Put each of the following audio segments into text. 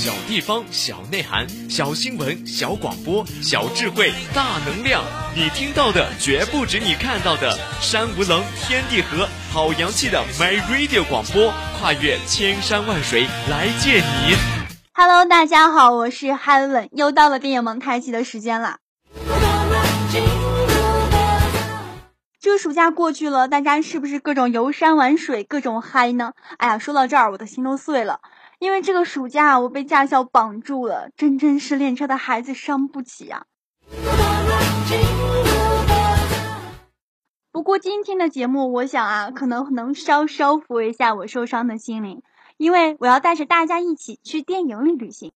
小地方，小内涵，小新闻，小广播，小智慧，大能量。你听到的绝不止你看到的。山无棱，天地合，好洋气的 My Radio 广播，跨越千山万水来见你。Hello，大家好，我是 Helen，又到了电影蒙太奇的时间了。这个暑假过去了，大家是不是各种游山玩水，各种嗨呢？哎呀，说到这儿，我的心都碎了。因为这个暑假我被驾校绑住了，真真是练车的孩子伤不起啊。不过今天的节目，我想啊，可能能稍稍抚慰一下我受伤的心灵，因为我要带着大家一起去电影里旅行。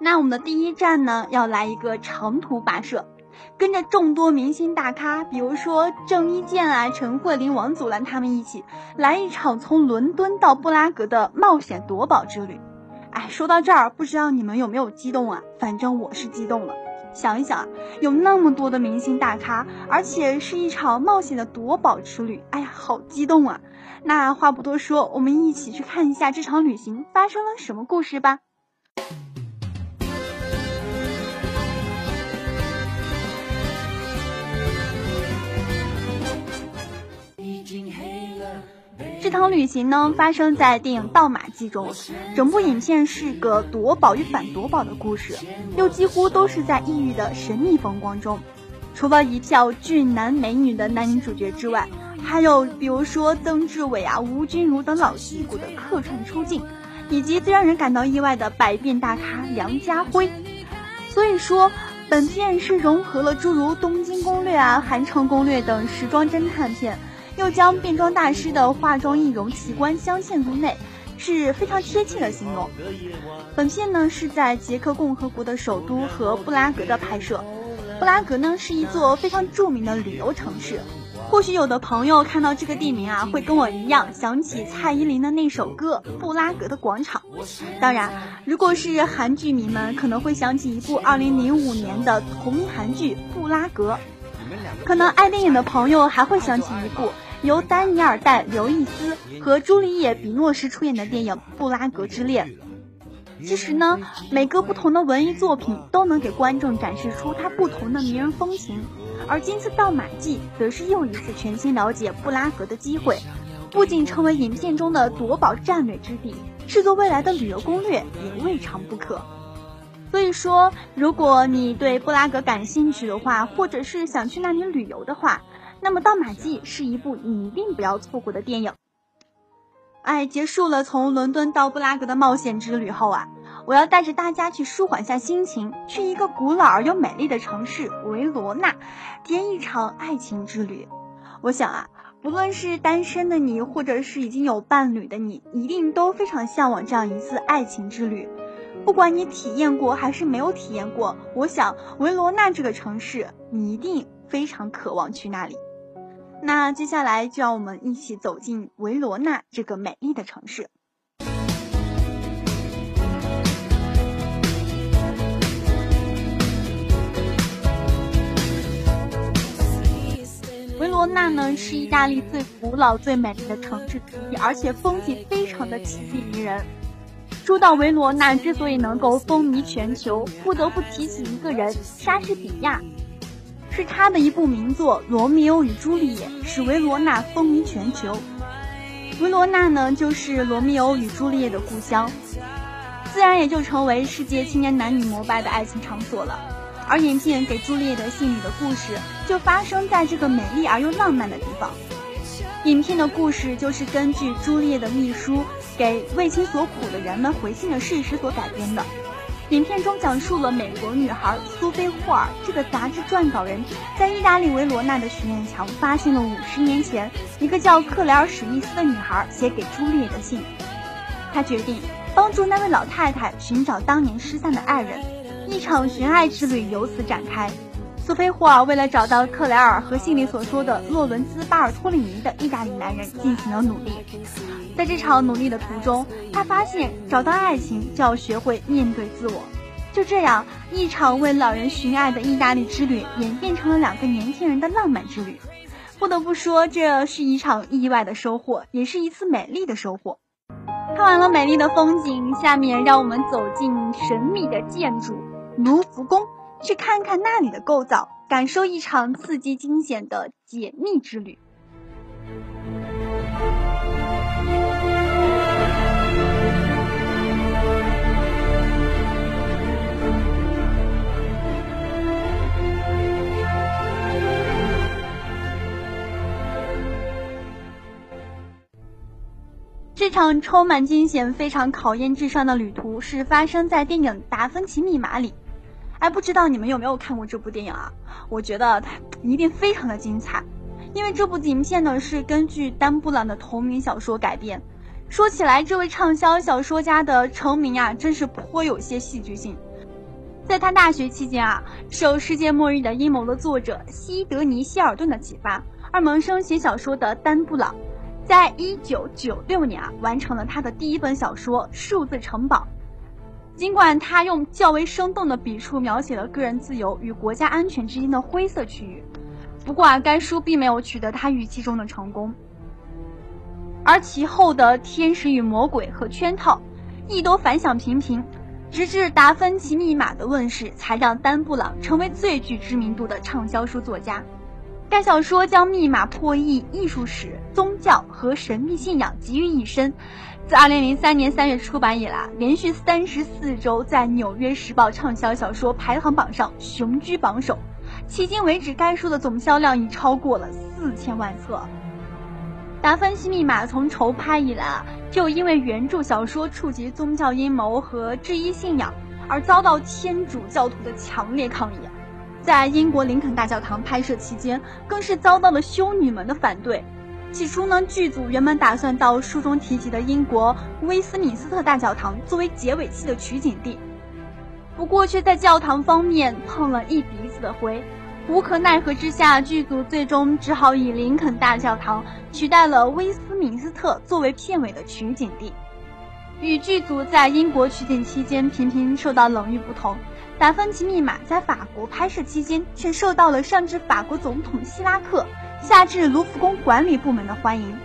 那我们的第一站呢，要来一个长途跋涉，跟着众多明星大咖，比如说郑伊健啊、陈慧琳、王祖蓝他们一起来一场从伦敦到布拉格的冒险夺宝之旅。哎，说到这儿，不知道你们有没有激动啊？反正我是激动了。想一想，有那么多的明星大咖，而且是一场冒险的夺宝之旅，哎呀，好激动啊！那话不多说，我们一起去看一下这场旅行发生了什么故事吧。这趟旅行呢，发生在电影《盗马记》中，整部影片是个夺宝与反夺宝的故事，又几乎都是在异域的神秘风光中。除了一票俊男美女的男女主角之外，还有比如说曾志伟啊、吴君如等老戏骨的客串出镜，以及最让人感到意外的百变大咖梁家辉。所以说，本片是融合了诸如《东京攻略》啊、《韩城攻略》等时装侦探片。又将变装大师的化妆易容奇观镶嵌入内，是非常贴切的形容。本片呢是在捷克共和国的首都和布拉格的拍摄。布拉格呢是一座非常著名的旅游城市。或许有的朋友看到这个地名啊，会跟我一样想起蔡依林的那首歌《布拉格的广场》。当然，如果是韩剧迷们，可能会想起一部2005年的同名韩剧《布拉格》。可能爱电影的朋友还会想起一部由丹尼尔·戴·刘易斯和朱丽叶·比诺什出演的电影《布拉格之恋》。其实呢，每个不同的文艺作品都能给观众展示出它不同的迷人风情，而《金丝盗马记》则是又一次全新了解布拉格的机会，不仅成为影片中的夺宝战略之地，制作未来的旅游攻略也未尝不可。所以说，如果你对布拉格感兴趣的话，或者是想去那里旅游的话，那么《盗马记》是一部你一定不要错过的电影。哎，结束了从伦敦到布拉格的冒险之旅后啊，我要带着大家去舒缓下心情，去一个古老而又美丽的城市维罗纳，体验一场爱情之旅。我想啊，不论是单身的你，或者是已经有伴侣的你，一定都非常向往这样一次爱情之旅。不管你体验过还是没有体验过，我想维罗纳这个城市，你一定非常渴望去那里。那接下来就让我们一起走进维罗纳这个美丽的城市。维罗纳呢是意大利最古老、最美丽的城市之一，而且风景非常的奇丽迷人。说到维罗纳之所以能够风靡全球，不得不提起一个人——莎士比亚，是他的一部名作《罗密欧与朱丽叶》使维罗纳风靡全球。维罗纳呢，就是罗密欧与朱丽叶的故乡，自然也就成为世界青年男女膜拜的爱情场所了。而影片给朱丽叶的信里的故事，就发生在这个美丽而又浪漫的地方。影片的故事就是根据朱丽叶的秘书。给为情所苦的人们回信的事实所改编的。影片中讲述了美国女孩苏菲霍尔这个杂志撰稿人，在意大利维罗纳的许愿墙发现了五十年前一个叫克莱尔史密斯的女孩写给朱丽叶的信。他决定帮助那位老太太寻找当年失散的爱人，一场寻爱之旅由此展开。苏菲霍尔为了找到克莱尔和信里所说的洛伦兹巴尔托里尼的意大利男人进行了努力。在这场努力的途中，他发现找到爱情就要学会面对自我。就这样，一场为老人寻爱的意大利之旅演变成了两个年轻人的浪漫之旅。不得不说，这是一场意外的收获，也是一次美丽的收获。看完了美丽的风景，下面让我们走进神秘的建筑卢浮宫，去看看那里的构造，感受一场刺激惊险的解密之旅。这场充满惊险、非常考验智商的旅途是发生在电影《达芬奇密码》里。哎，不知道你们有没有看过这部电影啊？我觉得它一定非常的精彩，因为这部影片呢是根据丹布朗的同名小说改编。说起来，这位畅销小说家的成名啊，真是颇有些戏剧性。在他大学期间啊，受《世界末日的阴谋》的作者西德尼·希尔顿的启发，而萌生写小说的丹布朗。在一九九六年啊，完成了他的第一本小说《数字城堡》。尽管他用较为生动的笔触描写了个人自由与国家安全之间的灰色区域，不过啊，该书并没有取得他预期中的成功。而其后的《天使与魔鬼》和《圈套》亦都反响平平，直至《达芬奇密码》的问世，才让丹布朗成为最具知名度的畅销书作家。该小说将密码破译、艺术史、宗教和神秘信仰集于一身。自2003年3月出版以来，连续三十四周在《纽约时报》畅销小说排行榜上雄居榜首。迄今为止，该书的总销量已超过了四千万册。《达芬奇密码》从筹拍以来啊，就因为原著小说触及宗教阴谋和质疑信仰，而遭到天主教徒的强烈抗议。在英国林肯大教堂拍摄期间，更是遭到了修女们的反对。起初呢，剧组原本打算到书中提及的英国威斯敏斯特大教堂作为结尾期的取景地，不过却在教堂方面碰了一鼻子的灰。无可奈何之下，剧组最终只好以林肯大教堂取代了威斯敏斯特作为片尾的取景地。与剧组在英国取景期间频频受到冷遇不同。《达芬奇密码》在法国拍摄期间，却受到了上至法国总统希拉克，下至卢浮宫管理部门的欢迎。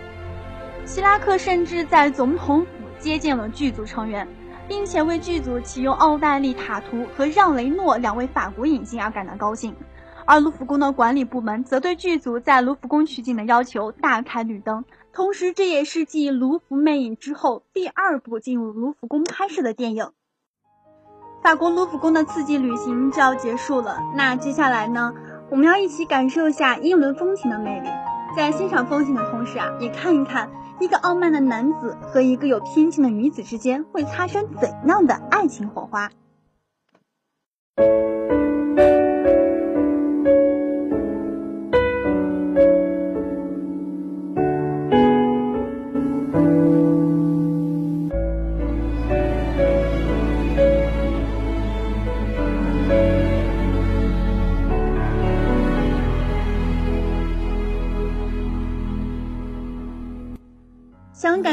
希拉克甚至在总统府接见了剧组成员，并且为剧组启用奥黛丽·塔图和让·雷诺两位法国影星而感到高兴。而卢浮宫的管理部门则对剧组在卢浮宫取景的要求大开绿灯。同时，这也是继《卢浮魅影》之后第二部进入卢浮宫拍摄的电影。大公卢浮宫的刺激旅行就要结束了，那接下来呢？我们要一起感受一下英伦风情的魅力，在欣赏风景的同时啊，也看一看一个傲慢的男子和一个有偏见的女子之间会擦生怎样的爱情火花。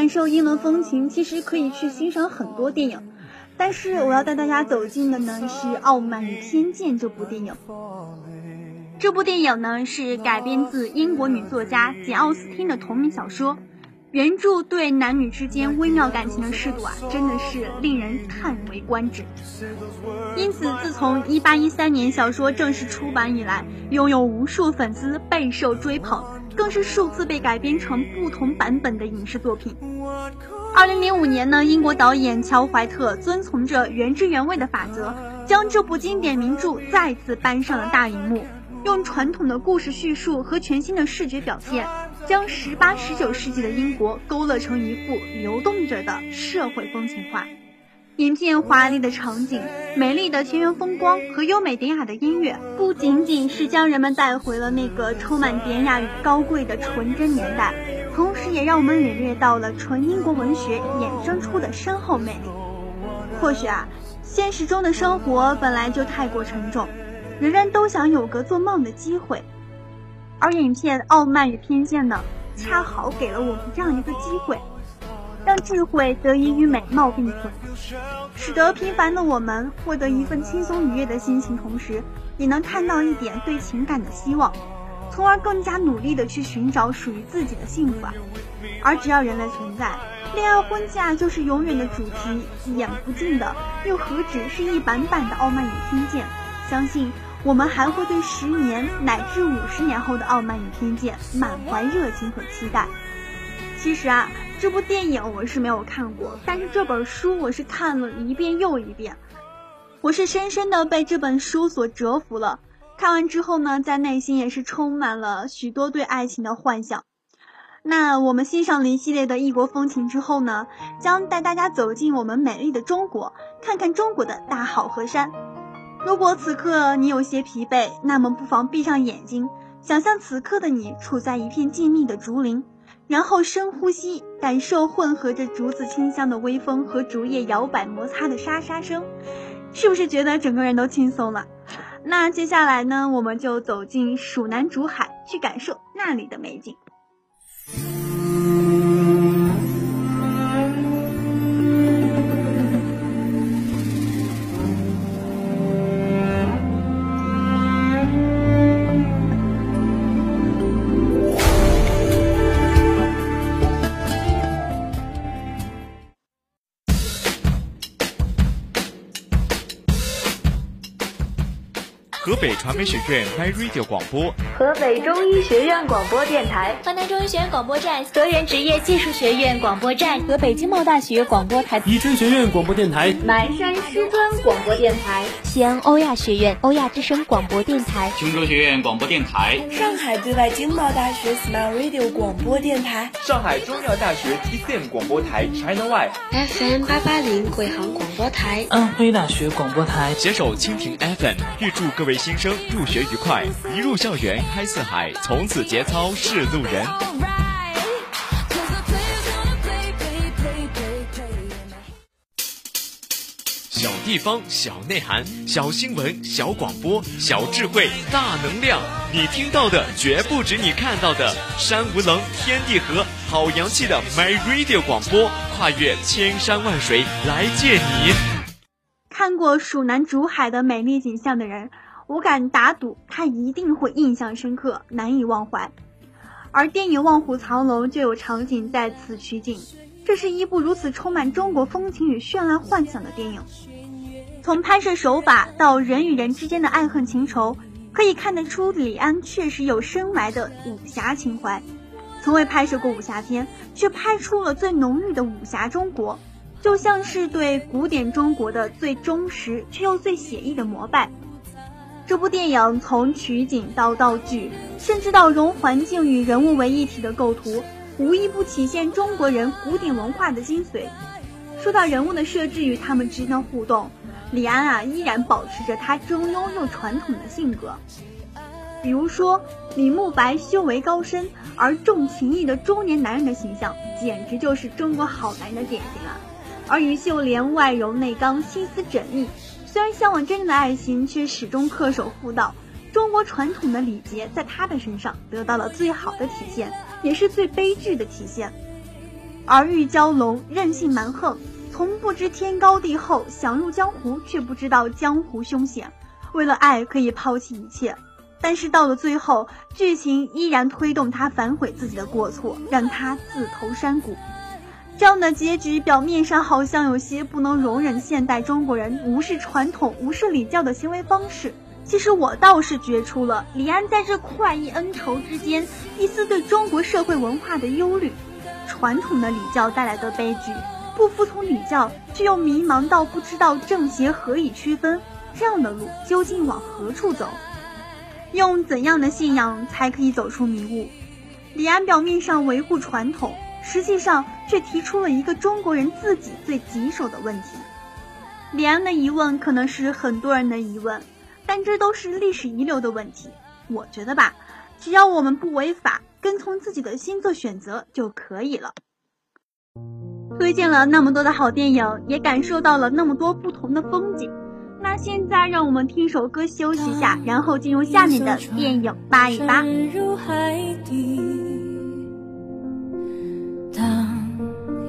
感受英伦风情，其实可以去欣赏很多电影，但是我要带大家走进的呢是《傲慢与偏见》这部电影。这部电影呢是改编自英国女作家简·奥斯汀的同名小说。原著对男女之间微妙感情的适度啊，真的是令人叹为观止。因此，自从1813年小说正式出版以来，拥有无数粉丝，备受追捧，更是数次被改编成不同版本的影视作品。2005年呢，英国导演乔·怀特遵从着原汁原味的法则，将这部经典名著再次搬上了大荧幕，用传统的故事叙述和全新的视觉表现。将十八、十九世纪的英国勾勒成一幅流动着的社会风情画。影片华丽的场景、美丽的田园风光和优美典雅的音乐，不仅仅是将人们带回了那个充满典雅与高贵的纯真年代，同时也让我们领略到了纯英国文学衍生出的深厚魅力。或许啊，现实中的生活本来就太过沉重，人人都想有个做梦的机会。而影片《傲慢与偏见》呢，恰好给了我们这样一个机会，让智慧得以与美貌并存，使得平凡的我们获得一份轻松愉悦的心情，同时也能看到一点对情感的希望，从而更加努力的去寻找属于自己的幸福。而只要人类存在，恋爱婚嫁就是永远的主题，演不尽的又何止是一版版的傲慢与偏见？相信我们还会对十年乃至五十年后的傲慢与偏见满怀热情和期待。其实啊，这部电影我是没有看过，但是这本书我是看了一遍又一遍，我是深深的被这本书所折服了。看完之后呢，在内心也是充满了许多对爱情的幻想。那我们欣赏了一系列的异国风情之后呢，将带大家走进我们美丽的中国，看看中国的大好河山。如果此刻你有些疲惫，那么不妨闭上眼睛，想象此刻的你处在一片静谧的竹林，然后深呼吸，感受混合着竹子清香的微风和竹叶摇摆摩擦的沙沙声，是不是觉得整个人都轻松了？那接下来呢，我们就走进蜀南竹海，去感受那里的美景。传媒学院 My Radio 广播，河北中医学院广播电台，河南中医学院广播站，河源职业技术学院广播站，河北经贸大学广播台，宜春学院广播电台，南山师专广播电台，西安欧亚学院欧亚之声广播电台，琼州学院广播电台，上海对外经贸大学 Smile Radio 广播电台，上海中药大学 TCM 广播台。China Y FM 八八零贵航广播台，安徽大学广播台，携手蜻蜓 FM，预祝各位新生入学愉快，一入校园开四海，从此节操是路人。小地方，小内涵，小新闻，小广播，小智慧，大能量。你听到的绝不止你看到的，山无棱，天地合，好洋气的 My Radio 广播，跨越千山万水来见你。看过蜀南竹海的美丽景象的人。我敢打赌，他一定会印象深刻，难以忘怀。而电影《望虎藏龙》就有场景在此取景，这是一部如此充满中国风情与绚烂幻想的电影。从拍摄手法到人与人之间的爱恨情仇，可以看得出李安确实有深埋的武侠情怀。从未拍摄过武侠片，却拍出了最浓郁的武侠中国，就像是对古典中国的最忠实却又最写意的膜拜。这部电影从取景到道具，甚至到融环境与人物为一体的构图，无一不体现中国人古典文化的精髓。说到人物的设置与他们之间的互动，李安啊依然保持着他中庸又传统的性格。比如说李慕白修为高深而重情义的中年男人的形象，简直就是中国好男人的典型啊。而于秀莲外柔内刚，心思缜密。虽然向往真正的爱情，却始终恪守妇道。中国传统的礼节在他的身上得到了最好的体现，也是最悲剧的体现。而玉娇龙任性蛮横，从不知天高地厚，想入江湖却不知道江湖凶险。为了爱可以抛弃一切，但是到了最后，剧情依然推动他反悔自己的过错，让他自投山谷。这样的结局表面上好像有些不能容忍现代中国人无视传统、无视礼教的行为方式。其实我倒是觉出了李安在这快意恩仇之间一丝对中国社会文化的忧虑。传统的礼教带来的悲剧，不服从礼教却又迷茫到不知道正邪何以区分，这样的路究竟往何处走？用怎样的信仰才可以走出迷雾？李安表面上维护传统。实际上却提出了一个中国人自己最棘手的问题。李安的疑问可能是很多人的疑问，但这都是历史遗留的问题。我觉得吧，只要我们不违法，跟从自己的心做选择就可以了。推荐了那么多的好电影，也感受到了那么多不同的风景。那现在让我们听首歌休息一下，然后进入下面的电影扒一扒。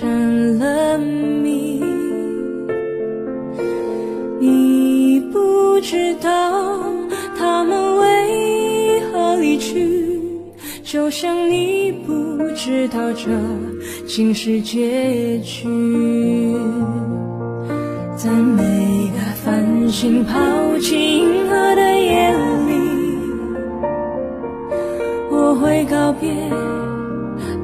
成了谜，你不知道他们为何离去，就像你不知道这竟是结局，在每个。繁星抛弃银河的夜里，我会告别，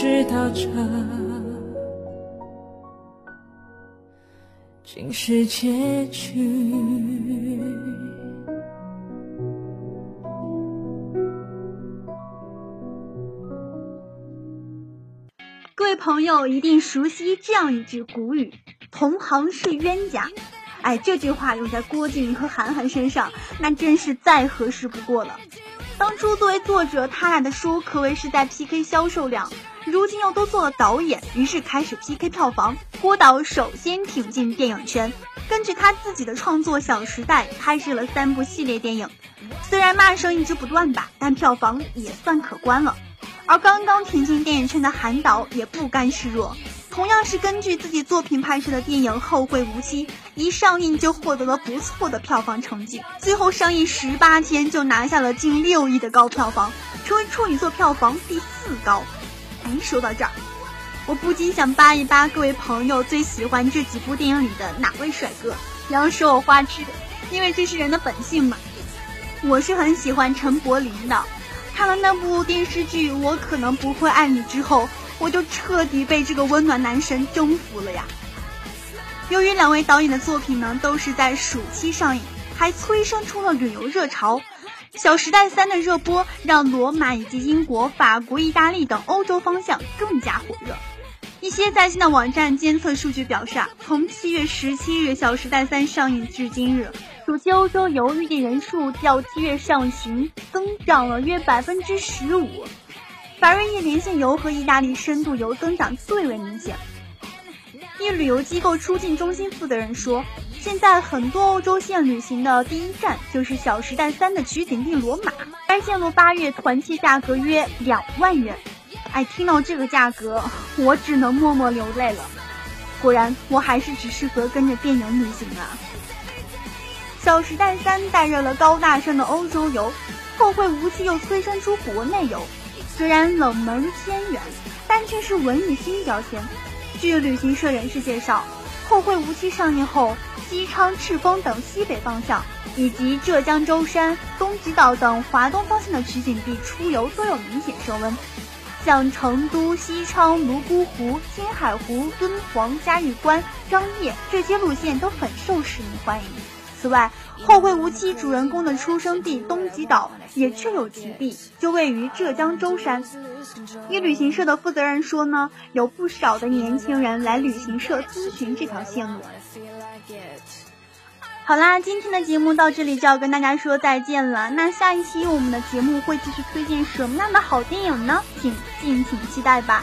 知道这竟是结局。各位朋友一定熟悉这样一句古语：“同行是冤家。”哎，这句话用在郭敬明和韩寒身上，那真是再合适不过了。当初作为作者，他俩的书可谓是在 PK 销售量，如今又都做了导演，于是开始 PK 票房。郭导首先挺进电影圈，根据他自己的创作《小时代》拍摄了三部系列电影，虽然骂声一直不断吧，但票房也算可观了。而刚刚挺进电影圈的韩导也不甘示弱，同样是根据自己作品拍摄的电影《后会无期》，一上映就获得了不错的票房成绩，最后上映十八天就拿下了近六亿的高票房，成为处女座票房第四高。说到这儿，我不禁想扒一扒各位朋友最喜欢这几部电影里的哪位帅哥，不要说我花痴，因为这是人的本性嘛。我是很喜欢陈柏霖的。看了那部电视剧《我可能不会爱你》之后，我就彻底被这个温暖男神征服了呀。由于两位导演的作品呢都是在暑期上映，还催生出了旅游热潮，《小时代三》的热播让罗马以及英国、法国、意大利等欧洲方向更加火热。一些在线的网站监测数据表示啊，从七月十七日《小时代三》上映至今日。暑期欧洲游预订人数较七月上旬增长了约百分之十五，法瑞意连线游和意大利深度游增长最为明显。一旅游机构出境中心负责人说，现在很多欧洲线旅行的第一站就是《小时代三》的取景地罗马，该线路八月团期价格约两万元。哎，听到这个价格，我只能默默流泪了。果然，我还是只适合跟着电影旅行啊。《小时代三》带热了高大上的欧洲游，后会无期又催生出国内游。虽然冷门偏远，但却是文艺新标签。据旅行社人士介绍，后会无期上映后，西昌、赤峰等西北方向，以及浙江舟山、东极岛等华东方向的取景地出游都有明显升温。像成都、西昌、泸沽湖、青海湖、敦煌、嘉峪关、张掖这些路线都很受市民欢迎。此外，后会无期主人公的出生地东极岛也确有其地，就位于浙江舟山。一旅行社的负责人说呢，有不少的年轻人来旅行社咨询这条线路。好啦，今天的节目到这里就要跟大家说再见了。那下一期我们的节目会继续推荐什么样的好电影呢？请敬请期待吧。